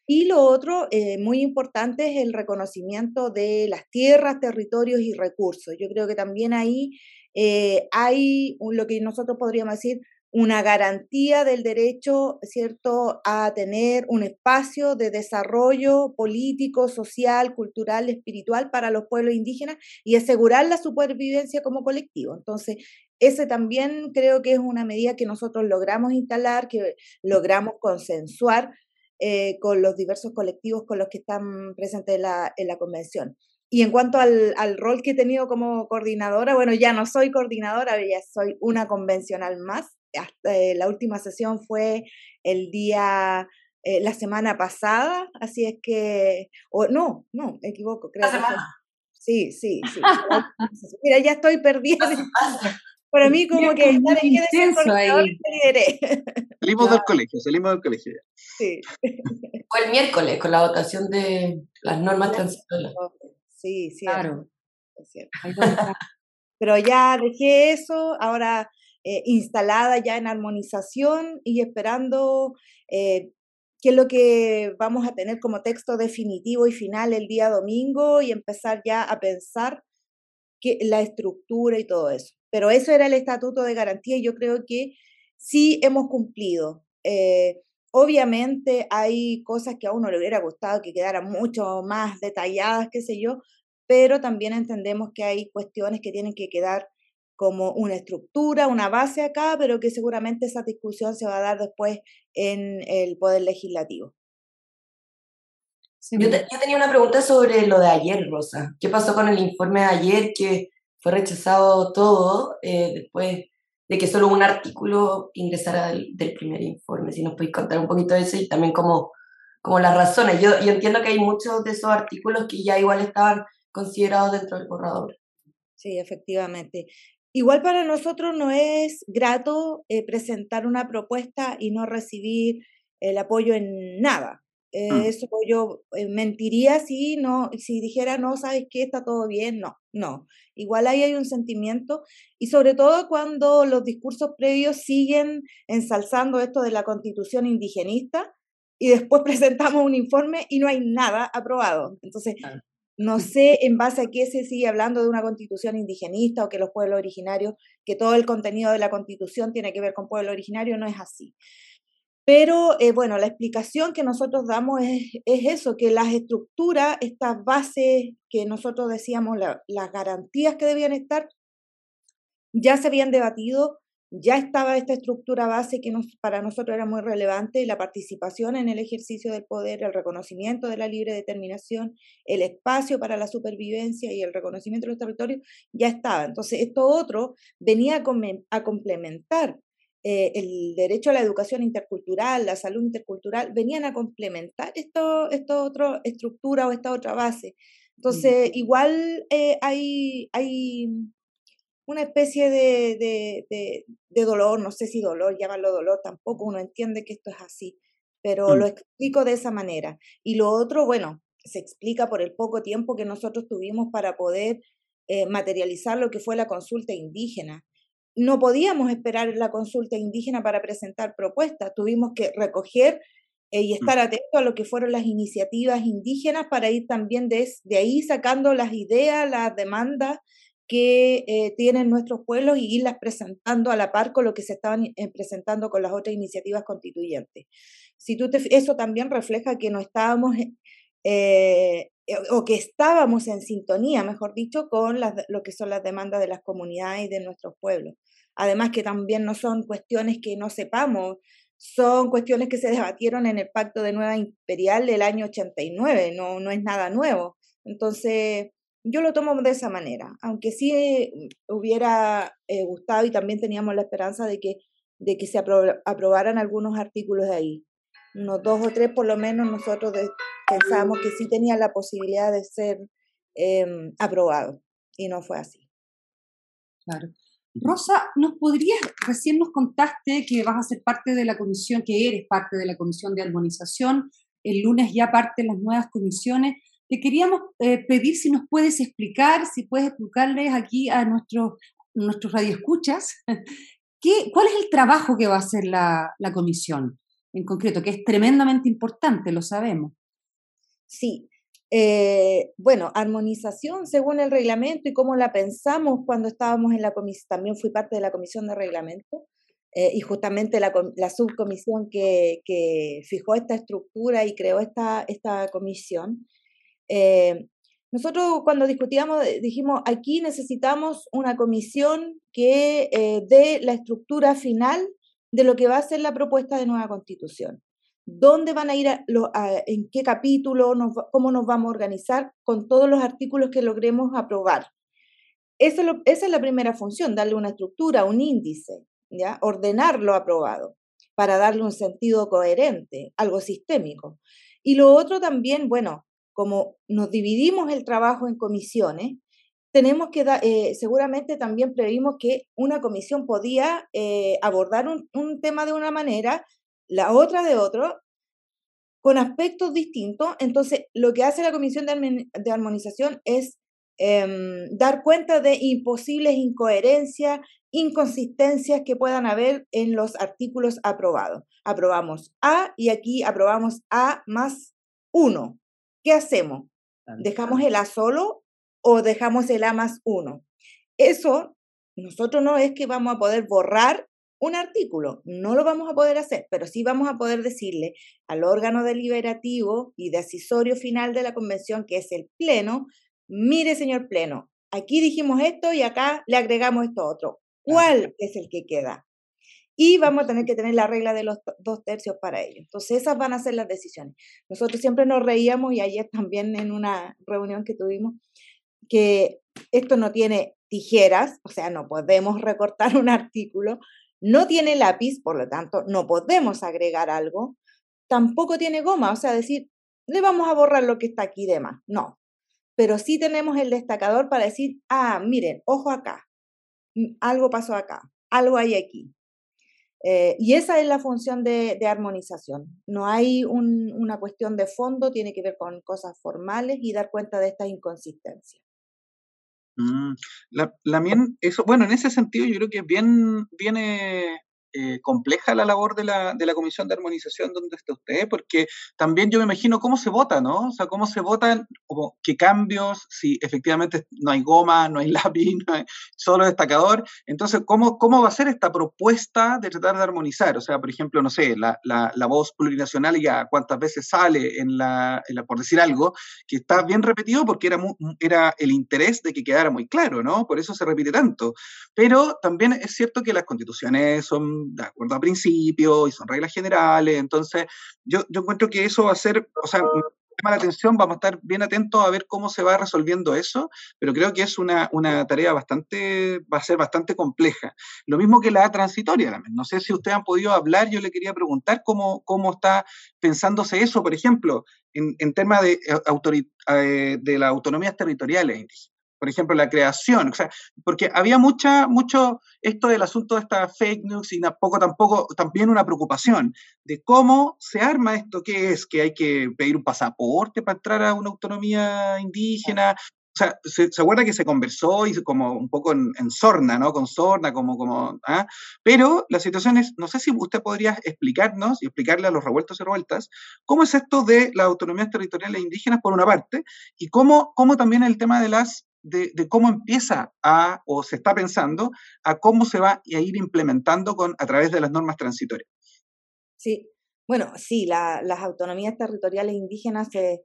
S6: Y lo otro eh, muy importante es el reconocimiento de las tierras, territorios y recursos. Yo creo que también ahí eh, hay lo que nosotros podríamos decir una garantía del derecho, ¿cierto?, a tener un espacio de desarrollo político, social, cultural, espiritual para los pueblos indígenas y asegurar la supervivencia como colectivo. Entonces, ese también creo que es una medida que nosotros logramos instalar, que logramos consensuar eh, con los diversos colectivos con los que están presentes en la, en la convención. Y en cuanto al, al, rol que he tenido como coordinadora, bueno, ya no soy coordinadora, ya soy una convencional más. Hasta, eh, la última sesión fue el día, eh, la semana pasada, así es que, o no, no, me equivoco, creo. La semana. Sí, sí, sí. *laughs* Mira, ya estoy perdida. Para mí como que estar en
S1: lideré. Salimos del colegio, salimos del colegio.
S3: Sí. Fue el miércoles con la votación de las normas transitorias.
S6: Sí, sí. Claro. *laughs* Pero ya dejé eso, ahora eh, instalada ya en armonización y esperando eh, qué es lo que vamos a tener como texto definitivo y final el día domingo y empezar ya a pensar que, la estructura y todo eso. Pero eso era el estatuto de garantía y yo creo que sí hemos cumplido. Eh, obviamente hay cosas que a uno le hubiera gustado que quedaran mucho más detalladas, qué sé yo, pero también entendemos que hay cuestiones que tienen que quedar como una estructura, una base acá, pero que seguramente esa discusión se va a dar después en el Poder Legislativo.
S3: yo, tenía una pregunta sobre lo de ayer, Rosa. ¿Qué pasó con el informe de ayer que fue rechazado todo eh, después de que solo un artículo ingresara del, primer informe? Si nos podéis contar un poquito de eso y también como, como las razones. Yo, entiendo que hay muchos de esos artículos que ya igual estaban considerados dentro del borrador.
S6: Sí, efectivamente. Igual para nosotros no es grato eh, presentar una propuesta y no recibir el apoyo en nada. Eh, mm. Eso yo eh, mentiría si no, si dijera no, sabes qué, está todo bien, no, no. Igual ahí hay un sentimiento y sobre todo cuando los discursos previos siguen ensalzando esto de la constitución indigenista y después *laughs* presentamos un informe y no hay nada aprobado. Entonces, no sé en base a qué se sigue hablando de una constitución indigenista o que los pueblos originarios, que todo el contenido de la constitución tiene que ver con pueblo originario, no es así. Pero eh, bueno, la explicación que nosotros damos es, eso, que las estructuras, estas bases que nosotros decíamos, las garantías que debían estar, ya se habían debatido ya estaba esta estructura base que para nosotros era muy relevante, la participación en el ejercicio del poder, el reconocimiento de la libre determinación, el espacio para la supervivencia y el reconocimiento de los territorios, ya estaba. Entonces, esto otro venía a, complementar eh, el derecho a la educación intercultural, la salud intercultural, venían a complementar esto, esto otra estructura o esta otra base. Entonces, igual eh, hay, hay una especie de, de, dolor, no sé si dolor, llámalo dolor, tampoco uno entiende que esto es así, pero mm. lo explico de esa manera. Y lo otro, bueno, se explica por el poco tiempo que nosotros tuvimos para poder eh, materializar lo que fue la consulta indígena. No podíamos esperar la consulta indígena para presentar propuestas, tuvimos que recoger eh, y mm. estar atentos a lo que fueron las iniciativas indígenas para ir también de, de ahí sacando las ideas, las demandas que eh, tienen nuestros pueblos y irlas presentando a la par con lo que se estaban eh, presentando con las otras iniciativas constituyentes. Si tú eso también refleja que no estábamos, eh, o que estábamos en sintonía, mejor dicho, con las, lo que son las demandas de las comunidades y de nuestros pueblos. Además que también no son cuestiones que no sepamos, son cuestiones que se debatieron en el Pacto de Nueva Imperial del año 89, no, no es nada nuevo. Entonces, yo lo tomo de esa manera, aunque sí hubiera eh, gustado y también teníamos la esperanza de que, de que se aprobaran algunos artículos ahí. Unos dos o tres por lo menos nosotros pensábamos que sí tenía la posibilidad de ser eh, aprobado y no fue así.
S2: Claro. Rosa, ¿nos podrías, recién nos contaste que vas a ser parte de la comisión, que eres parte de la comisión de armonización, el lunes ya parte las nuevas comisiones, te queríamos eh, pedir si nos puedes explicar, si puedes explicarles aquí a nuestros, nuestros radioescuchas, *laughs* ¿qué, ¿cuál es el trabajo que va a hacer la, la comisión en concreto? Que es tremendamente importante, lo sabemos.
S6: Sí, eh, bueno, armonización según el reglamento y cómo la pensamos cuando estábamos en la comisión, también fui parte de la comisión de reglamento eh, y justamente la, subcomisión que, fijó esta estructura y creó esta, esta comisión. Eh, nosotros cuando discutíamos dijimos, aquí necesitamos una comisión que dé la estructura final de lo que va a ser la propuesta de nueva constitución. ¿Dónde van a ir, en qué capítulo, cómo nos vamos a organizar con todos los artículos que logremos aprobar? Esa es, la primera función, darle una estructura, un índice, ¿ya? ordenar lo aprobado para darle un sentido coherente, algo sistémico. Y lo otro también, bueno, como nos dividimos el trabajo en comisiones, tenemos que, eh, seguramente también previmos que una comisión podía eh, abordar un, tema de una manera, la otra de otro, con aspectos distintos. Entonces, lo que hace la comisión de, armonización es em, dar cuenta de imposibles incoherencias, inconsistencias que puedan haber en los artículos aprobados. Aprobamos A y aquí aprobamos A más 1. ¿Qué hacemos? ¿Dejamos el A solo o dejamos el A más 1? Eso, nosotros no es que vamos a poder borrar un artículo, no lo vamos a poder hacer, pero sí vamos a poder decirle al órgano deliberativo y decisorio final de la convención, que es el Pleno, mire, señor Pleno, aquí dijimos esto y acá le agregamos esto otro. ¿Cuál es el que queda? Y vamos a tener que tener la regla de los dos tercios para ello. Entonces, esas van a ser las decisiones. Nosotros siempre nos reíamos y ayer también en una reunión que tuvimos, que esto no tiene tijeras, o sea, no podemos recortar un *laughs* artículo, no tiene lápiz, por lo tanto, no podemos agregar algo, tampoco tiene goma, o sea, decir, le vamos a borrar lo que está aquí de más, no. Pero sí tenemos el destacador para decir, ah, miren, ojo acá, mm, algo pasó acá, algo hay aquí. Eh, y esa es la función de, armonización. No hay una cuestión de fondo, tiene que ver con cosas formales y dar cuenta de estas inconsistencias.
S1: Mm, la, la eso, bueno, en ese sentido yo creo que bien, viene eh, compleja la labor de la, de la Comisión de Armonización donde está usted, porque también yo me imagino cómo se vota, ¿no? O sea, cómo se votan, qué cambios, si efectivamente no hay goma, no hay *laughs* lápiz, no hay solo destacador. Entonces, ¿cómo, ¿cómo va a ser esta propuesta de tratar de armonizar? O sea, por ejemplo, no sé, la, la, la voz plurinacional ya cuántas veces sale en la, en la, por decir algo, que está bien repetido porque era, era el interés de que quedara muy claro, ¿no? Por eso se repite tanto. Pero también es cierto que las constituciones son de acuerdo a principios y son reglas generales. Entonces, yo, yo encuentro que eso va a ser, o sea, llama la atención, vamos a estar bien atentos a ver cómo se va resolviendo eso, pero creo que es una, una tarea bastante, va a ser bastante compleja. Lo mismo que la transitoria también. No sé si ustedes han podido hablar, yo le quería preguntar cómo, cómo está pensándose eso, por ejemplo, en, en temas de, eh, eh, de las autonomías territoriales por ejemplo, la creación, o sea, porque había mucha, mucho esto del asunto de esta fake news y poco tampoco, también una preocupación de cómo se arma esto, que es que hay que pedir un pasaporte para entrar a una autonomía indígena. O sea, se, acuerda que se conversó y como un poco en, sorna, ¿no? Con sorna, como, como, ¿ah? Pero la situación es, no sé si usted podría explicarnos y explicarle a los revueltos y revueltas, cómo es esto de las autonomías territoriales indígenas, por una parte, y cómo, cómo también el tema de las de, cómo empieza a, o se está pensando, a cómo se va a ir implementando con, a través de las normas transitorias.
S6: Sí, bueno, sí, las autonomías territoriales indígenas e,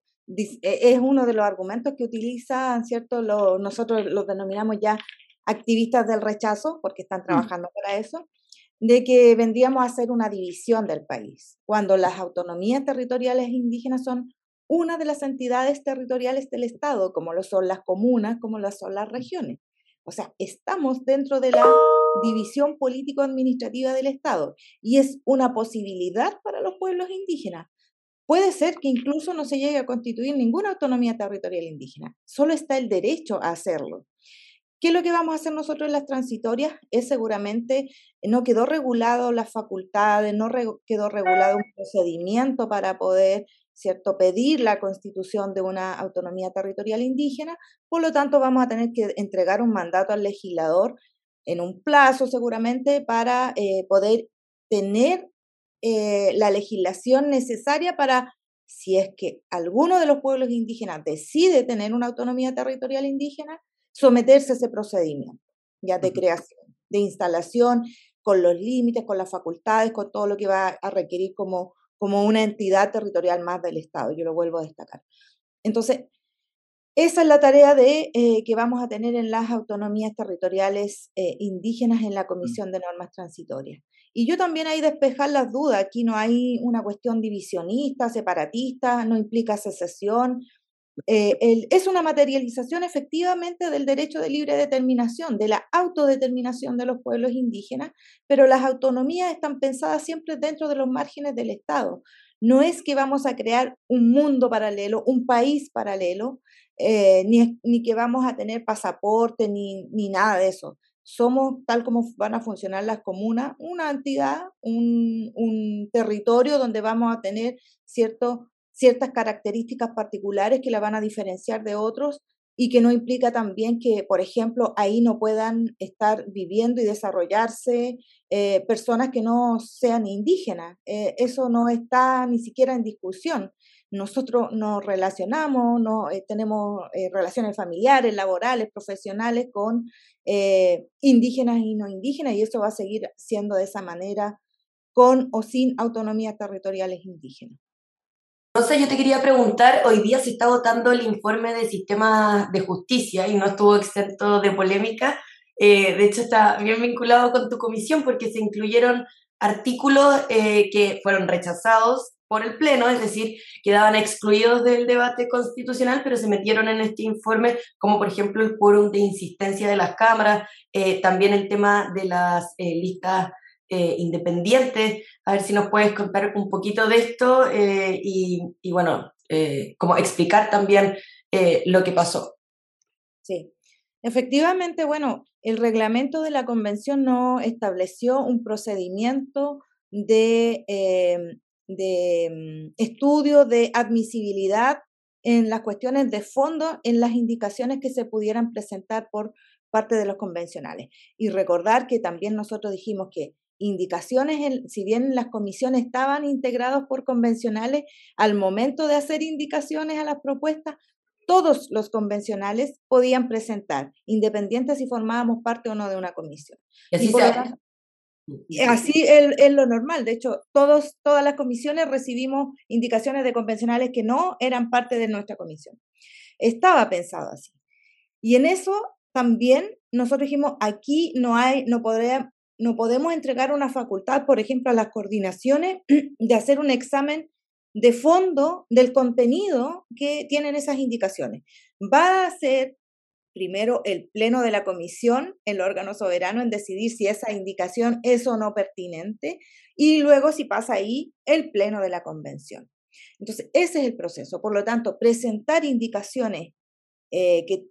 S6: es uno de los argumentos que utilizan, ¿cierto? nosotros los denominamos ya activistas del rechazo, porque están mm. trabajando para eso, de que vendríamos a hacer una división del país, cuando las autonomías territoriales indígenas son una de las entidades territoriales del Estado, como lo son las comunas, como lo son las regiones. O sea, estamos dentro de la división político-administrativa del Estado y es una posibilidad para los pueblos indígenas. Puede ser que incluso no se llegue a constituir ninguna autonomía territorial indígena, solo está el derecho a hacerlo. ¿Qué es lo que vamos a hacer nosotros en las transitorias? Es seguramente, no quedó regulado las facultades, no quedó regulado un procedimiento para poder ¿cierto? pedir la constitución de una autonomía territorial indígena, por lo tanto vamos a tener que entregar un mandato al legislador en un plazo seguramente para eh, poder tener eh, la legislación necesaria para, si es que alguno de los pueblos indígenas decide tener una autonomía territorial indígena, someterse a ese procedimiento ya de creación, de instalación, con los límites, con las facultades, con todo lo que va a requerir como como una entidad territorial más del Estado, yo lo vuelvo a destacar. Entonces, esa es la tarea de, eh, que vamos a tener en las autonomías territoriales eh, indígenas en la mm. Comisión de Normas Transitorias. Y yo también ahí despejar las dudas, aquí no hay una cuestión divisionista, separatista, no implica secesión, eh, es una materialización efectivamente del derecho de libre determinación, de la autodeterminación de los pueblos indígenas, pero las autonomías están pensadas siempre dentro de los márgenes del Estado. No es que vamos a crear un mundo paralelo, un país paralelo, eh, ni, ni, que vamos a tener pasaporte, ni, ni nada de eso. Somos, tal como van a funcionar las comunas, una entidad, un, un territorio donde vamos a tener cierto ciertas características particulares que la van a diferenciar de otros y que no implica también que, por ejemplo, ahí no puedan estar viviendo y desarrollarse eh, personas que no sean indígenas. Eh, eso no está ni siquiera en discusión. Nosotros nos relacionamos, no, eh, tenemos relaciones familiares, laborales, profesionales con indígenas y no indígenas y eso va a seguir siendo de esa manera con o sin autonomías territoriales indígenas.
S3: Entonces yo te quería preguntar, hoy día se está votando el informe del sistema de justicia y no estuvo exento de polémica. Eh, de hecho está bien vinculado con tu comisión porque se incluyeron artículos eh, que fueron rechazados por el Pleno, es decir, quedaban excluidos del debate constitucional, pero se metieron en este informe, como por ejemplo el quórum de insistencia de las cámaras, eh, también el tema de las listas eh, independiente. A ver si nos puedes contar un poquito de esto eh, y, bueno, eh, como explicar también lo que pasó.
S6: Sí, efectivamente, bueno, el reglamento de la convención no estableció un procedimiento de, de mm, estudio de admisibilidad en las cuestiones de fondo, en las indicaciones que se pudieran presentar por parte de los convencionales. Y recordar que también nosotros dijimos que indicaciones, si bien las comisiones estaban integradas por convencionales, al momento de hacer indicaciones a las propuestas, todos los convencionales podían presentar, independientes si formábamos parte o no de una comisión. Y así, es, lo normal. De hecho, todos, todas las comisiones recibimos indicaciones de convencionales que no eran parte de nuestra comisión. Estaba pensado así. Y en eso también nosotros dijimos, aquí no hay, no podría, no podemos entregar una facultad, por ejemplo, a las coordinaciones *clears throat* de hacer un examen de fondo del contenido que tienen esas indicaciones. Va a ser primero el pleno de la comisión, el órgano soberano, en decidir si esa indicación es o no pertinente, y luego si pasa ahí el pleno de la convención. Entonces, ese es el proceso. Por lo tanto, presentar indicaciones eh, que,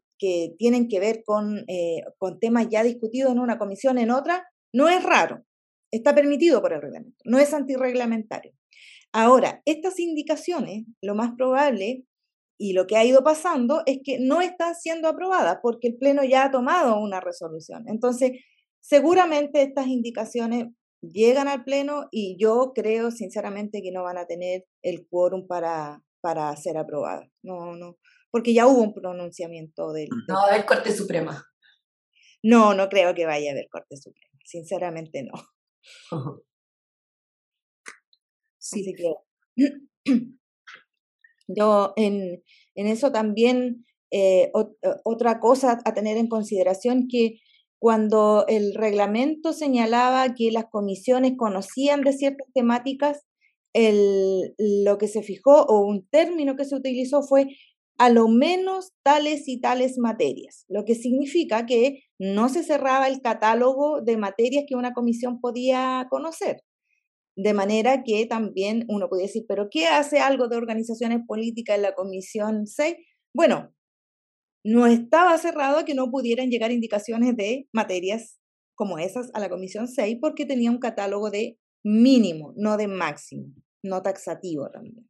S6: tienen que ver con, eh, con temas ya discutidos en una comisión, en otra, no es raro, está permitido por el reglamento, no es antirreglamentario. Ahora, estas indicaciones, lo más probable y lo que ha ido pasando es que no están siendo aprobadas porque el Pleno ya ha tomado una resolución. Entonces, seguramente estas indicaciones llegan al Pleno y yo creo sinceramente que no van a tener el quórum para, para ser aprobadas. No, no, porque ya hubo un pronunciamiento del...
S3: No haber Corte Suprema.
S6: No, no creo que vaya a haber Corte Suprema sinceramente no. Sí. que *clears throat* yo en, eso también eh, eh, otra cosa a tener en consideración que cuando el reglamento señalaba que las comisiones conocían de ciertas temáticas, el, lo que se fijó o un término que se utilizó fue a lo menos tales y tales materias, lo que significa que no se cerraba el catálogo de materias que una comisión podía conocer. De manera que también uno podía decir, pero ¿qué hace algo de organizaciones políticas en la Comisión 6? Bueno, no estaba cerrado que no pudieran llegar indicaciones de materias como esas a la Comisión 6 porque tenía un catálogo de mínimo, no de máximo, no taxativo también.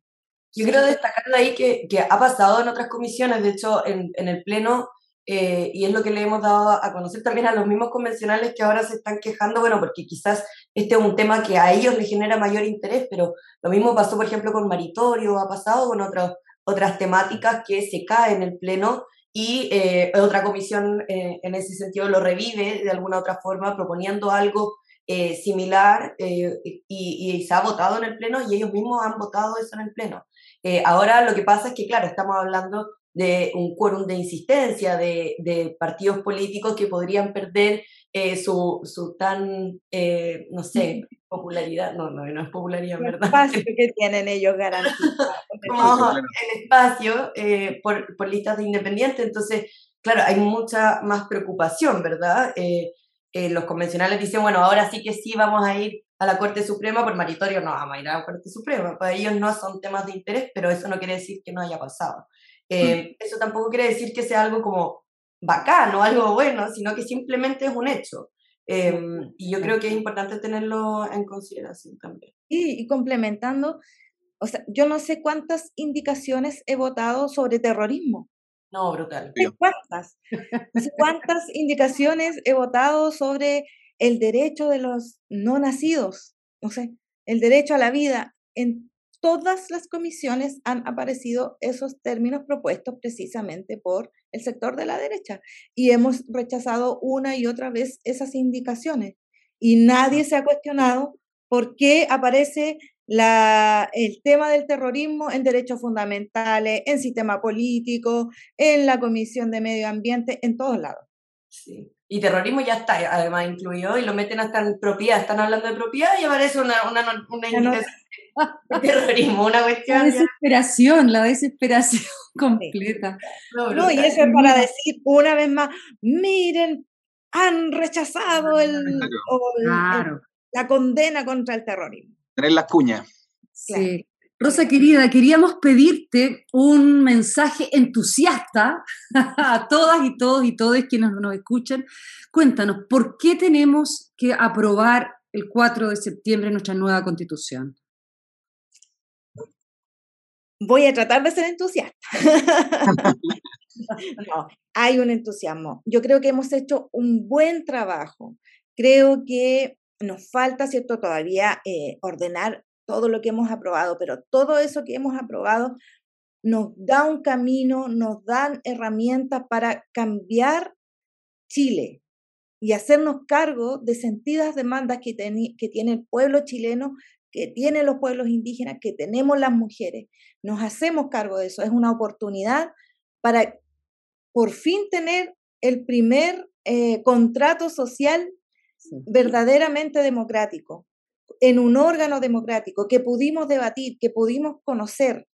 S3: Yo quiero destacar de ahí que, que, ha pasado en otras comisiones, de hecho, en, en el Pleno, eh, y es lo que le hemos dado a conocer también a los mismos convencionales que ahora se están quejando, bueno, porque quizás este es un tema que a ellos les genera mayor interés, pero lo mismo pasó, por ejemplo, con Maritorio, ha pasado con otras otras temáticas que se caen en el Pleno y eh, otra comisión eh, en ese sentido lo revive de alguna otra forma proponiendo algo eh, similar y, se ha votado en el Pleno y ellos mismos han votado eso en el Pleno. Eh, ahora lo que pasa es que, claro, estamos hablando de un quórum de insistencia de, de partidos políticos que podrían perder su, su, tan, no sé, *laughs* popularidad, no, no, no es popularidad, ¿verdad?
S6: El espacio que *laughs* tienen ellos garantizado. *laughs*
S3: el espacio por, por listas de independientes, entonces, claro, hay mucha más preocupación, ¿verdad? Eh, los convencionales dicen, bueno, ahora sí que sí vamos a ir a la Corte Suprema, por maritorio no vamos a ir a la Corte Suprema. Para ellos no son temas de interés, pero eso no quiere decir que no haya pasado. Eh, mm. Eso tampoco quiere decir que sea algo como bacano, algo bueno, sino que simplemente es un hecho. Em, y yo creo que es importante tenerlo en consideración también.
S6: Y, y complementando, o sea, yo no sé cuántas indicaciones he votado sobre terrorismo
S3: No, brutal.
S6: ¿Cuántas? ¿Cuántas indicaciones he votado sobre el derecho de los no nacidos? No sé, el derecho a la vida. En todas las comisiones han aparecido esos términos propuestos precisamente por el sector de la derecha y hemos rechazado una y otra vez esas indicaciones y nadie se ha cuestionado por qué aparece la, el tema del terrorismo en derechos fundamentales, en sistema político, en la Comisión de Medio Ambiente, en todos lados.
S3: Sí. Y terrorismo ya está además incluido y lo meten hasta en propiedad. Están hablando de propiedad y aparece una, una, una, *laughs* terrorismo, una cuestión.
S2: La desesperación, la desesperación *laughs* completa.
S6: No, y eso es para decir una vez más, miren, han rechazado el, la condena contra el terrorismo.
S1: Tener las cuñas.
S2: Sí. Rosa querida, queríamos pedirte un mensaje entusiasta *laughs* a todas y todos y todos quienes nos escuchan. Cuéntanos, ¿por qué tenemos que aprobar el 4 de septiembre nuestra nueva constitución?
S6: Voy a tratar de ser entusiasta. *laughs* no, hay un entusiasmo. Yo creo que hemos hecho un buen trabajo. Creo que nos falta, ¿cierto?, todavía eh, ordenar todo lo que hemos aprobado, pero todo eso que hemos aprobado nos da un camino, nos dan herramientas para cambiar Chile y hacernos cargo de sentidas demandas que, que tiene el pueblo chileno, que tienen los pueblos indígenas, que tenemos las mujeres. Nos hacemos cargo de eso. Es una oportunidad para por fin tener el primer eh, contrato social verdaderamente democrático, en un órgano democrático que pudimos debatir, que pudimos conocer,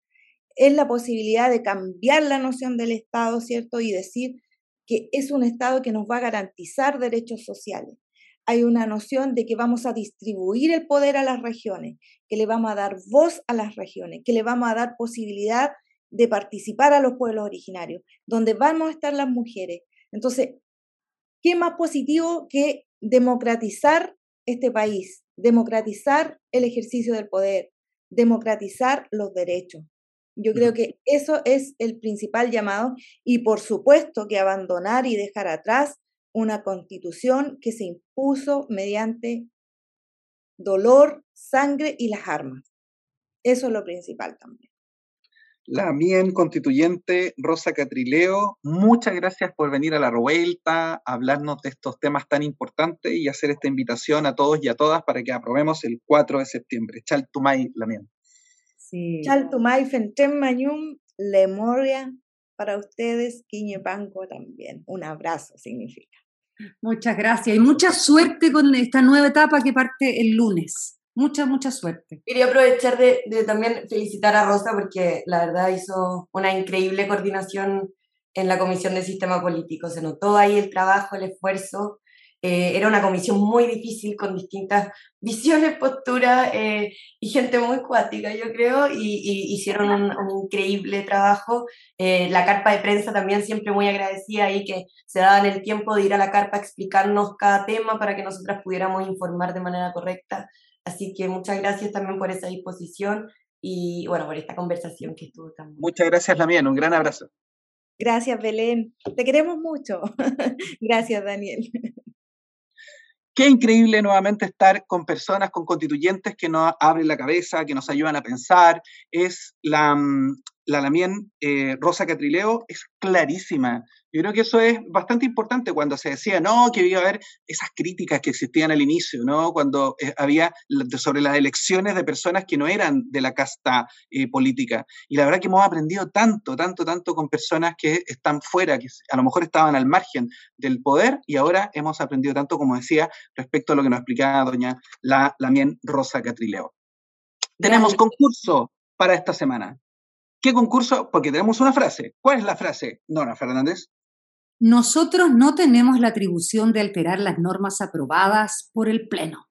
S6: es la posibilidad de cambiar la noción del Estado, ¿cierto? Y decir que es un Estado que nos va a garantizar derechos sociales. Hay una noción de que vamos a distribuir el poder a las regiones, que le vamos a dar voz a las regiones, que le vamos a dar posibilidad de participar a los pueblos originarios, donde vamos a estar las mujeres. Entonces, ¿qué más positivo que democratizar este país, democratizar el ejercicio del poder, democratizar los derechos. Yo creo que eso es el principal llamado y por supuesto que abandonar y dejar atrás una constitución que se impuso mediante dolor, sangre y las armas. Eso es lo principal también
S1: la Mien constituyente Rosa Catrileo, muchas gracias por venir a la revuelta, hablarnos de estos temas tan importantes y hacer esta invitación a todos y a todas para que aprobemos el 4 de septiembre. Chaltumay, la Mien.
S6: Sí. Chaltumay, Fentem Mayum, Lemoria, para ustedes, Quiñepanco también. Un abrazo significa.
S2: Muchas gracias y mucha suerte con esta nueva etapa que parte el lunes. Mucha, mucha suerte.
S3: Quería aprovechar de, también felicitar a Rosa porque la verdad hizo una increíble coordinación en la Comisión de Sistema Político. Se notó ahí el trabajo, el esfuerzo. Eh, era una comisión muy difícil con distintas visiones, posturas eh, y gente muy cuática, yo creo, y, hicieron un, increíble trabajo. Eh, la carpa de prensa también siempre muy agradecida ahí que se daban el tiempo de ir a la carpa a explicarnos cada tema para que nosotras pudiéramos informar de manera correcta. Así que muchas gracias también por esa disposición y bueno, por esta conversación que estuvo tan
S1: Muchas gracias, Lamien. Un gran abrazo.
S6: Gracias, Belén. Te queremos mucho. *laughs* gracias, Daniel.
S1: Qué increíble nuevamente estar con personas, con constituyentes que nos abren la cabeza, que nos ayudan a pensar. Es la, mm, la Lamien eh, Rosa Catrileo, es clarísima. Yo creo que eso es bastante importante cuando se decía, no, que iba a haber esas críticas que existían al inicio, ¿no? Cuando eh, había sobre las elecciones de personas que no eran de la casta eh, política. Y la verdad que hemos aprendido tanto, tanto, tanto con personas que están fuera, que a lo mejor estaban al margen del poder y ahora hemos aprendido tanto, como decía, respecto a lo que nos explicaba doña la, Lamien Rosa Catrileo. Tenemos concurso para esta semana. ¿Qué concurso? Porque tenemos una frase. ¿Cuál es la frase, Nora Fernández?
S2: Nosotros no tenemos la atribución de alterar las normas aprobadas por el Pleno.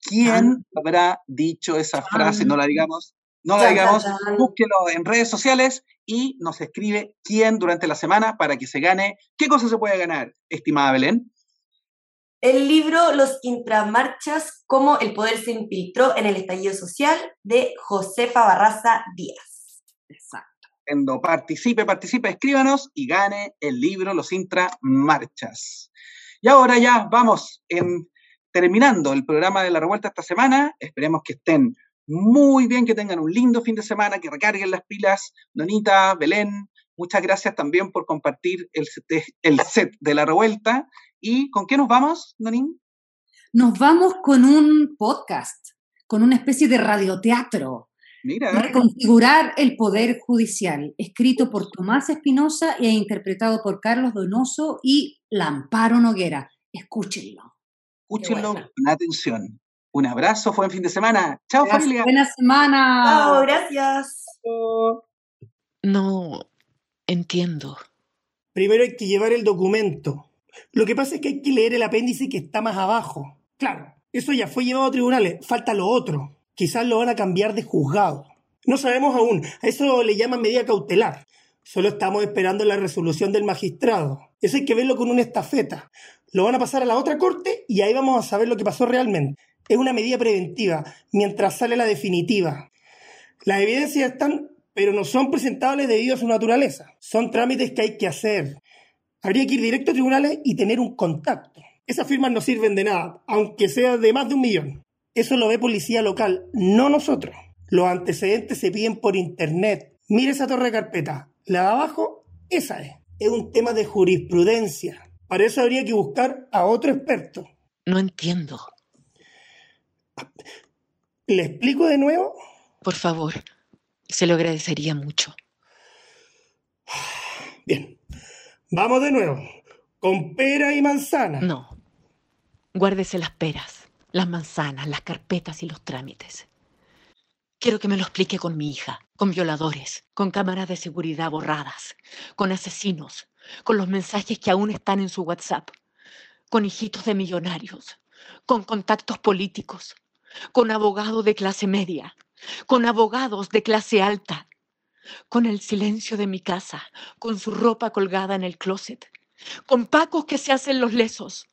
S1: ¿Quién habrá dicho esa frase? No la digamos. No la digamos. Búsquelo en redes sociales y nos escribe quién durante la semana para que se gane. ¿Qué cosa se puede ganar, estimada Belén?
S3: El libro Los intramarchas, cómo el poder se infiltró en el estallido social de Josefa Barraza Díaz.
S2: Exacto.
S1: Participe, participe, escríbanos y gane el libro Los Intramarchas. Y ahora ya vamos en, terminando el programa de la revuelta esta semana. Esperemos que estén muy bien, que tengan un lindo fin de semana, que recarguen las pilas. Donita, Belén, muchas gracias también por compartir el set, el set de la revuelta. ¿Y con qué nos vamos, Donín?
S2: Nos vamos con un podcast, con una especie de radioteatro.
S1: Mira.
S2: Reconfigurar el Poder Judicial, escrito por Tomás Espinosa e interpretado por Carlos Donoso y Lamparo Noguera. Escúchenlo.
S1: Escúchenlo con atención. Un abrazo, buen fin de semana. Chao, familia.
S2: Buena semana.
S3: Chao, gracias.
S7: No entiendo.
S8: Primero hay que llevar el documento. Lo que pasa es que hay que leer el apéndice que está más abajo. Claro, eso ya fue llevado a tribunales. Falta lo otro. Quizás lo van a cambiar de juzgado. No sabemos aún. A eso le llaman medida cautelar. Solo estamos esperando la resolución del magistrado. Eso hay que verlo con una estafeta. Lo van a pasar a la otra corte y ahí vamos a saber lo que pasó realmente. Es una medida preventiva, mientras sale la definitiva. Las evidencias están, pero no son presentables debido a su naturaleza. Son trámites que hay que hacer. Habría que ir directo a tribunales y tener un contacto. Esas firmas no sirven de nada, aunque sea de más de un millón. Eso lo ve policía local, no nosotros. Los antecedentes se piden por internet. Mire esa torre de carpeta. La de abajo, esa es. Es un tema de jurisprudencia. Para eso habría que buscar a otro experto.
S7: No entiendo.
S8: ¿Le explico de nuevo?
S7: Por favor, se lo agradecería mucho.
S8: Bien. Vamos de nuevo. Con pera y manzana.
S7: No. Guárdese las peras las manzanas, las carpetas y los trámites. Quiero que me lo explique con mi hija, con violadores, con cámaras de seguridad borradas, con asesinos, con los mensajes que aún están en su WhatsApp, con hijitos de millonarios, con contactos políticos, con abogados de clase media, con abogados de clase alta, con el silencio de mi casa, con su ropa colgada en el closet, con pacos que se hacen los lesos,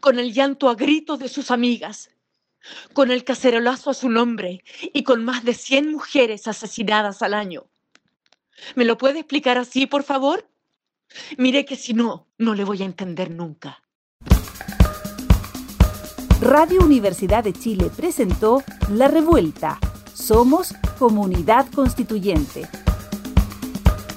S7: con el llanto a gritos de sus amigas, con el cacerolazo a su nombre y con más de 100 mujeres asesinadas al año. ¿Me lo puede explicar así, por favor? Mire que si no, no le voy a entender nunca.
S4: Radio Universidad de Chile presentó La Revuelta. Somos Comunidad Constituyente